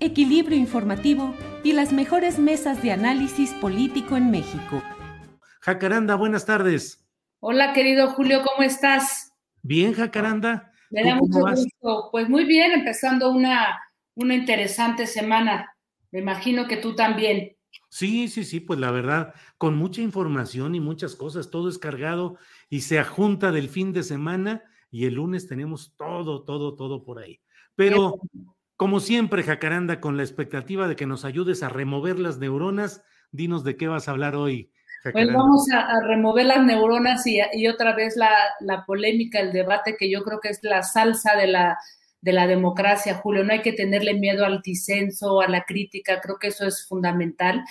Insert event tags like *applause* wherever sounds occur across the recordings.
equilibrio informativo y las mejores mesas de análisis político en México. Jacaranda, buenas tardes. Hola, querido Julio, ¿cómo estás? Bien, Jacaranda. Me da mucho gusto. Pues muy bien, empezando una, una interesante semana. Me imagino que tú también. Sí, sí, sí, pues la verdad, con mucha información y muchas cosas, todo es cargado y se ajunta del fin de semana y el lunes tenemos todo, todo, todo por ahí. Pero como siempre, Jacaranda, con la expectativa de que nos ayudes a remover las neuronas, dinos de qué vas a hablar hoy. Pues vamos a, a, remover las neuronas y, y otra vez la, la, polémica, el debate, que yo creo que es la salsa de la, de la democracia, Julio. No hay que tenerle miedo al disenso, a la crítica, creo que eso es fundamental.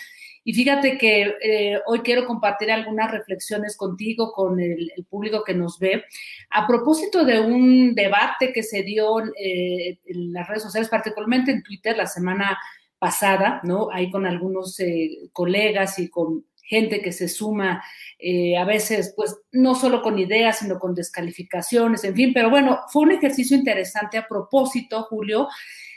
Y fíjate que eh, hoy quiero compartir algunas reflexiones contigo, con el, público que nos ve, a propósito de un debate que se dio eh, en las redes sociales, particularmente en Twitter la semana pasada, ¿no? Ahí con algunos eh, colegas y con gente que se suma eh, a veces, pues no solo con ideas, sino con descalificaciones, en fin, pero bueno, fue un ejercicio interesante a propósito, Julio,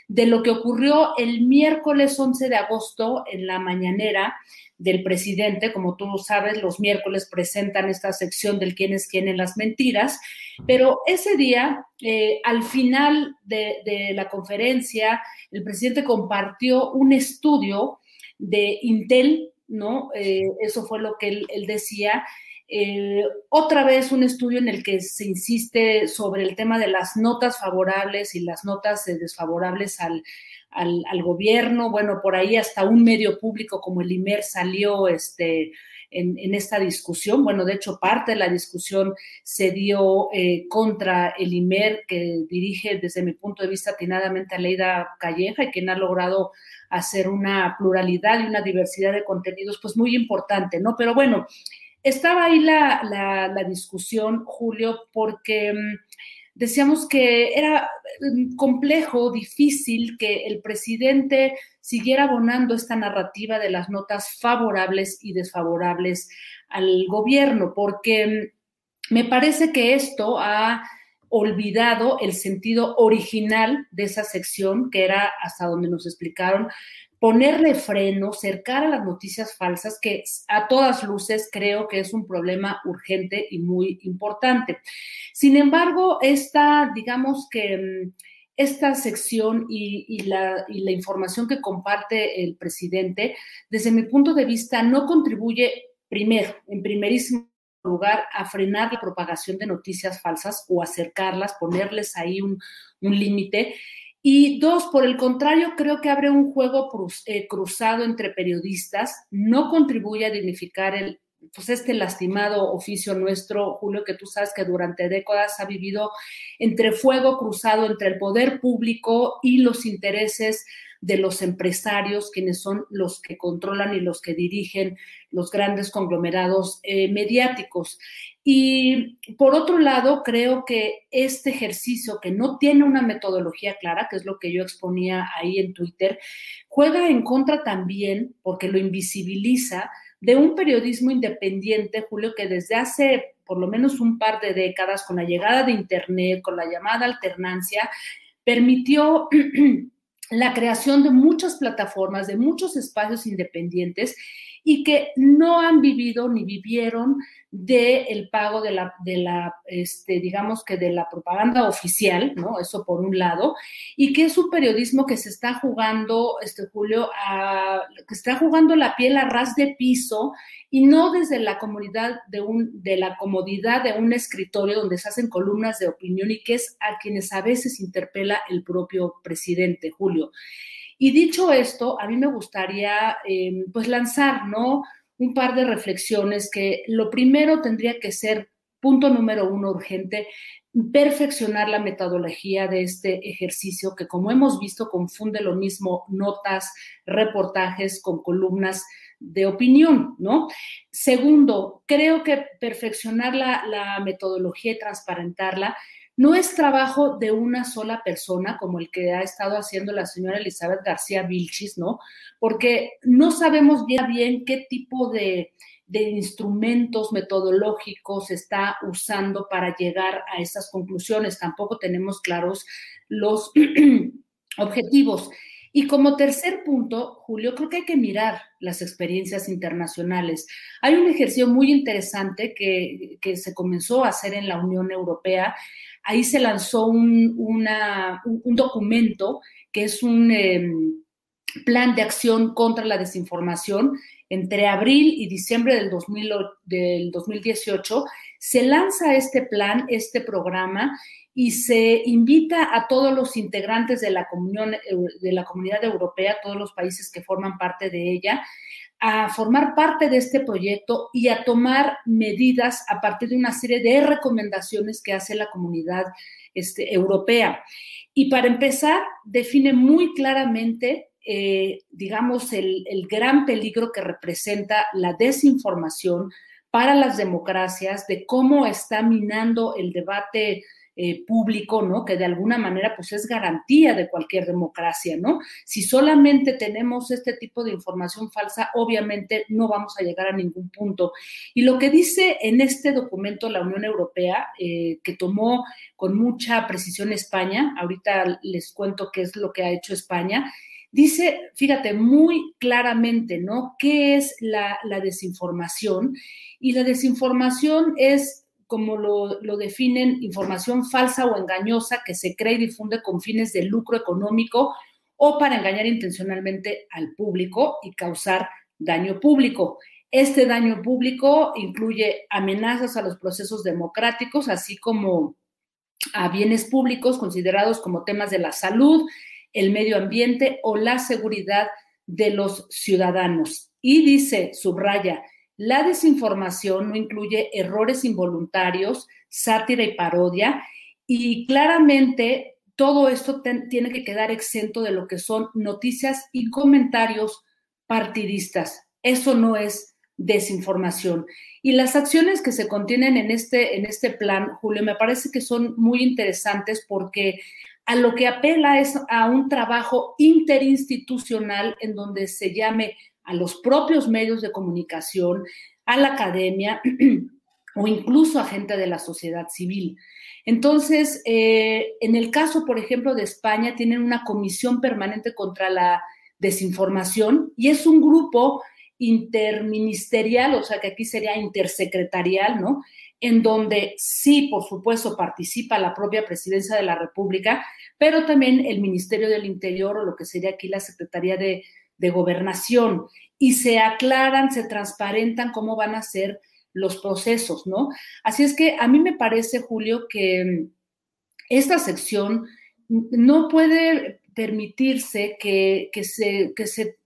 de lo que ocurrió el miércoles 11 de agosto en la mañanera del presidente. Como tú sabes, los miércoles presentan esta sección del quién es quién en las mentiras, pero ese día, eh, al final de, de la conferencia, el presidente compartió un estudio de Intel ¿no? Eh, eso fue lo que él, él decía. Eh, otra vez un estudio en el que se insiste sobre el tema de las notas favorables y las notas eh, desfavorables al, al, al, gobierno. Bueno, por ahí hasta un medio público como el IMER salió este, en, en, esta discusión. Bueno, de hecho, parte de la discusión se dio eh, contra el IMER, que dirige desde mi punto de vista atinadamente a Leida Calleja y quien ha logrado hacer una pluralidad y una diversidad de contenidos, pues muy importante, ¿no? Pero bueno, estaba ahí la, la, discusión, Julio, porque um, decíamos que era complejo, difícil que el presidente siguiera abonando esta narrativa de las notas favorables y desfavorables al gobierno, porque me parece que esto ha olvidado el sentido original de esa sección, que era hasta donde nos explicaron, ponerle freno, cercar a las noticias falsas, que a todas luces creo que es un problema urgente y muy importante. Sin embargo, esta, digamos que esta sección y, la, información que comparte el presidente, desde mi punto de vista, no contribuye primero, en primerísimo lugar, a frenar la propagación de noticias falsas o acercarlas, ponerles ahí un límite. Y dos, por el contrario, creo que abre un juego eh, cruzado entre periodistas, no contribuye a dignificar el, pues este lastimado oficio nuestro, Julio, que tú sabes que durante décadas ha vivido entre fuego cruzado entre el poder público y los intereses de los empresarios, quienes son los que controlan y los que dirigen los grandes conglomerados eh, mediáticos. Y por otro lado, creo que este ejercicio, que no tiene una metodología clara, que es lo que yo exponía ahí en Twitter, juega en contra también, porque lo invisibiliza, de un periodismo independiente, Julio, que desde hace por lo menos un par de décadas, con la llegada de Internet, con la llamada alternancia, permitió *clears throat* la creación de muchas plataformas, de muchos espacios independientes y que no han vivido ni vivieron del el pago de la, de la este, digamos que de la propaganda oficial, ¿no? Eso por un lado, y que es un periodismo que se está jugando, este Julio, a, que está jugando la piel a ras de piso y no desde la comunidad de un, de la comodidad de un escritorio donde se hacen columnas de opinión y que es a quienes a veces interpela el propio presidente, Julio. Y dicho esto, a mí me gustaría eh, pues lanzar, ¿no? Un par de reflexiones que lo primero tendría que ser, punto número uno urgente, perfeccionar la metodología de este ejercicio que como hemos visto confunde lo mismo notas, reportajes con columnas de opinión, ¿no? Segundo, creo que perfeccionar la, la metodología y transparentarla no es trabajo de una sola persona, como el que ha estado haciendo la señora Elizabeth García Vilchis, ¿no? Porque no sabemos bien, bien qué tipo de, de instrumentos metodológicos está usando para llegar a esas conclusiones. Tampoco tenemos claros los *clears throat* objetivos. Y como tercer punto, Julio, creo que hay que mirar las experiencias internacionales. Hay un ejercicio muy interesante que, que se comenzó a hacer en la Unión Europea ahí se lanzó un, un, documento que es un em, plan de acción contra la desinformación. Entre abril y diciembre del, del 2018 se lanza este plan, este programa, y se invita a todos los integrantes de la, comunión, de la comunidad europea, todos los países que forman parte de ella, a formar parte de este proyecto y a tomar medidas a partir de una serie de recomendaciones que hace la comunidad este, europea. Y para empezar, define muy claramente, eh, digamos, el, el gran peligro que representa la desinformación para las democracias, de cómo está minando el debate eh, público, ¿no? Que de alguna manera pues es garantía de cualquier democracia, ¿no? Si solamente tenemos este tipo de información falsa, obviamente no vamos a llegar a ningún punto. Y lo que dice en este documento la Unión Europea, eh, que tomó con mucha precisión España, ahorita les cuento qué es lo que ha hecho España, dice, fíjate, muy claramente, ¿no? ¿Qué es la, la desinformación? Y la desinformación es como lo, definen, información falsa o engañosa que se cree y difunde con fines de lucro económico o para engañar intencionalmente al público y causar daño público. Este daño público incluye amenazas a los procesos democráticos, así como a bienes públicos considerados como temas de la salud, el medio ambiente o la seguridad de los ciudadanos. Y dice, subraya, la desinformación no incluye errores involuntarios, sátira y parodia, y claramente todo esto tiene que quedar exento de lo que son noticias y comentarios partidistas. Eso no es desinformación. Y las acciones que se contienen en este, en este plan, Julio, me parece que son muy interesantes porque a lo que apela es a un trabajo interinstitucional en donde se llame a los propios medios de comunicación, a la academia *clears throat* o incluso a gente de la sociedad civil. Entonces, eh, en el caso, por ejemplo, de España, tienen una comisión permanente contra la desinformación y es un grupo interministerial, o sea que aquí sería intersecretarial, ¿no? En donde sí, por supuesto, participa la propia presidencia de la República, pero también el Ministerio del Interior o lo que sería aquí la Secretaría de, de gobernación y se aclaran, se transparentan cómo van a ser los procesos, ¿no? Así es que a mí me parece, Julio, que esta sección no puede permitirse que, se, que, se,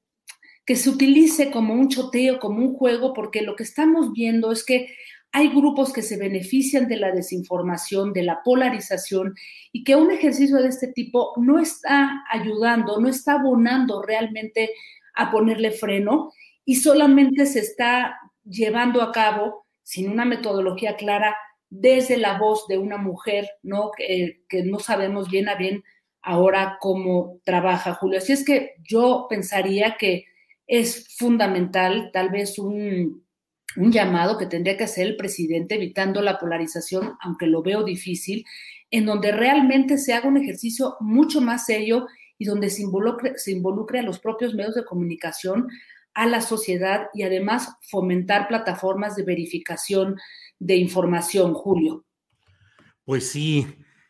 que se utilice como un choteo, como un juego, porque lo que estamos viendo es que hay grupos que se benefician de la desinformación, de la polarización, y que un ejercicio de este tipo no está ayudando, no está abonando realmente a ponerle freno y solamente se está llevando a cabo sin una metodología clara desde la voz de una mujer, ¿no? Que, que no sabemos bien a bien ahora cómo trabaja Julio. Así es que yo pensaría que es fundamental tal vez un un llamado que tendría que hacer el presidente evitando la polarización, aunque lo veo difícil, en donde realmente se haga un ejercicio mucho más serio y donde se involucre, se involucre a los propios medios de comunicación, a la sociedad y además fomentar plataformas de verificación de información, Julio. Pues sí,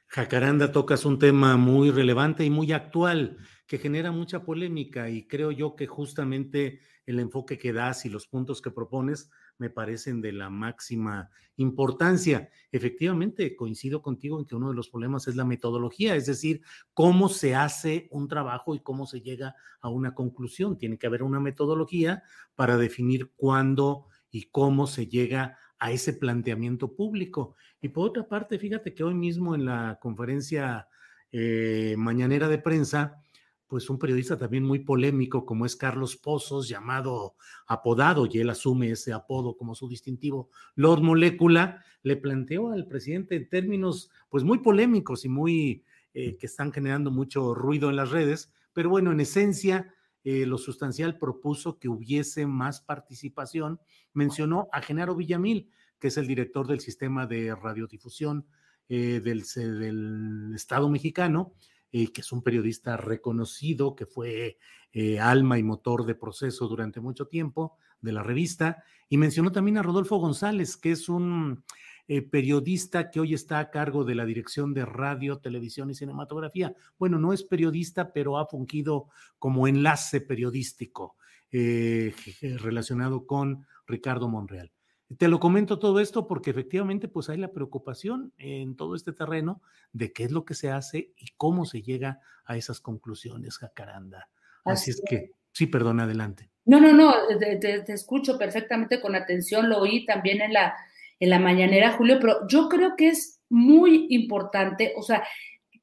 Jacaranda tocas un tema muy relevante y muy actual que genera mucha polémica y creo yo que justamente el enfoque que das y los puntos que propones me parecen de la máxima importancia. Efectivamente, coincido contigo en que uno de los problemas es la metodología, es decir, cómo se hace un trabajo y cómo se llega a una conclusión. Tiene que haber una metodología para definir cuándo y cómo se llega a ese planteamiento público. Y por otra parte, fíjate que hoy mismo en la conferencia eh, mañanera de prensa, pues un periodista también muy polémico como es Carlos Pozos, llamado apodado, y él asume ese apodo como su distintivo, Lord Molécula, le planteó al presidente en términos pues muy polémicos y muy eh, que están generando mucho ruido en las redes, pero bueno, en esencia, eh, lo sustancial propuso que hubiese más participación, mencionó a Genaro Villamil, que es el director del sistema de radiodifusión eh, del, del Estado mexicano, eh, que es un periodista reconocido, que fue eh, alma y motor de proceso durante mucho tiempo de la revista, y mencionó también a Rodolfo González, que es un eh, periodista que hoy está a cargo de la dirección de radio, televisión y cinematografía. Bueno, no es periodista, pero ha fungido como enlace periodístico relacionado con Ricardo Monreal. Te lo comento todo esto porque efectivamente pues hay la preocupación en todo este terreno de qué es lo que se hace y cómo se llega a esas conclusiones, Jacaranda. Así, es que, sí, perdón, adelante. No, no, no, te, escucho perfectamente con atención, lo oí también en la, en la mañanera, Julio, pero yo creo que es muy importante, o sea,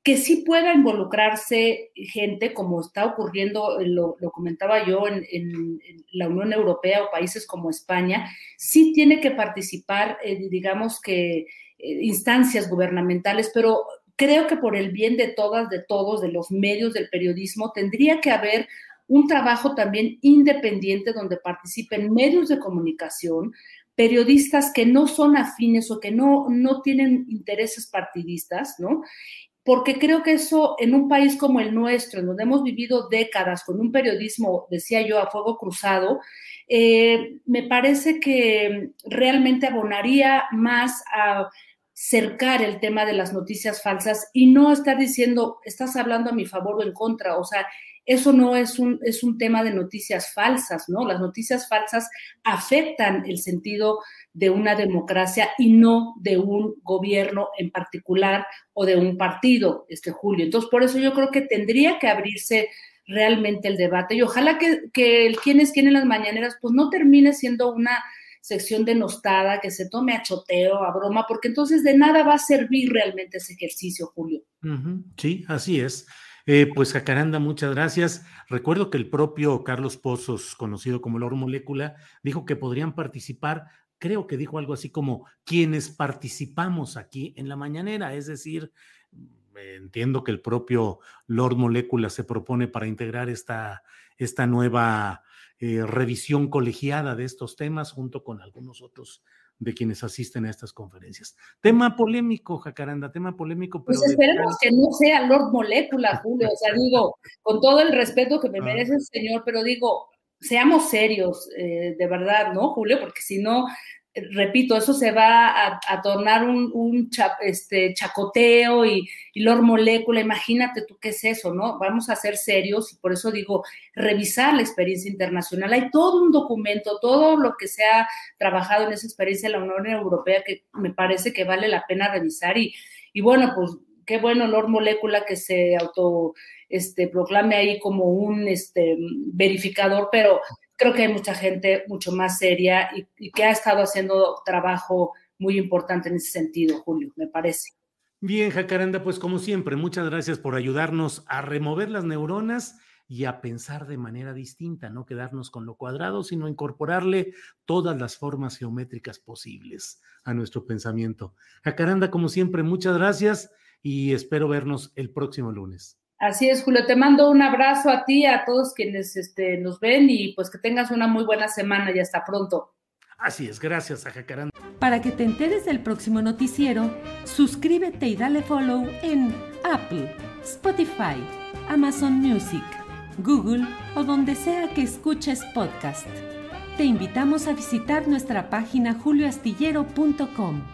que sí pueda involucrarse gente, como está ocurriendo, eh, lo, comentaba yo, en, la Unión Europea o países como España, sí tiene que participar, eh, digamos que, eh, instancias gubernamentales, pero creo que por el bien de todas, de todos, de los medios del periodismo, tendría que haber un trabajo también independiente donde participen medios de comunicación, periodistas que no son afines o que no, no tienen intereses partidistas, ¿no? Porque creo que eso en un país como el nuestro, en donde hemos vivido décadas con un periodismo, decía yo, a fuego cruzado, eh, me parece que realmente abonaría más a cercar el tema de las noticias falsas y no estar diciendo, estás hablando a mi favor o en contra, o sea, eso no es un, es un tema de noticias falsas, ¿no? Las noticias falsas afectan el sentido de una democracia y no de un gobierno en particular o de un partido, este Julio. Entonces, por eso yo creo que tendría que abrirse realmente el debate y ojalá que, que el quién es quién en las mañaneras, pues no termine siendo una sección denostada, que se tome a choteo, a broma, porque entonces de nada va a servir realmente ese ejercicio, Julio. Sí, así es. Eh, pues Jacaranda, muchas gracias. Recuerdo que el propio Carlos Pozos, conocido como Loro Molécula, dijo que podrían participar, creo que dijo algo así como quienes participamos aquí en la mañanera, es decir, entiendo que el propio Lord Molécula se propone para integrar esta, esta nueva eh, revisión colegiada de estos temas junto con algunos otros de quienes asisten a estas conferencias. Tema polémico, Jacaranda, tema polémico. Pero pues esperemos que no sea Lord Molécula, Julio. O sea, digo, con todo el respeto que me ah. merece el señor, pero digo, seamos serios, eh, de verdad, ¿no, Julio? Porque si no, repito, eso se va a, tornar un, este, chacoteo y, y Lord Molécula, imagínate tú qué es eso, ¿no? Vamos a ser serios y por eso digo, revisar la experiencia internacional. Hay todo un documento, todo lo que se ha trabajado en esa experiencia de la Unión Europea que me parece que vale la pena revisar y, y bueno, pues qué bueno Lord Molécula que se auto este, proclame ahí como un este, verificador, pero creo que hay mucha gente mucho más seria y, que ha estado haciendo trabajo muy importante en ese sentido, Julio, me parece. Bien, Jacaranda, pues como siempre, muchas gracias por ayudarnos a remover las neuronas y a pensar de manera distinta, no quedarnos con lo cuadrado, sino incorporarle todas las formas geométricas posibles a nuestro pensamiento. Jacaranda, como siempre, muchas gracias y espero vernos el próximo lunes. Así es, Julio. Te mando un abrazo a ti, a todos quienes este, nos ven y pues que tengas una muy buena semana y hasta pronto. Así es, gracias a Jacaranda. Para que te enteres del próximo noticiero, suscríbete y dale follow en Apple, Spotify, Amazon Music, Google o donde sea que escuches podcast. Te invitamos a visitar nuestra página julioastillero.com.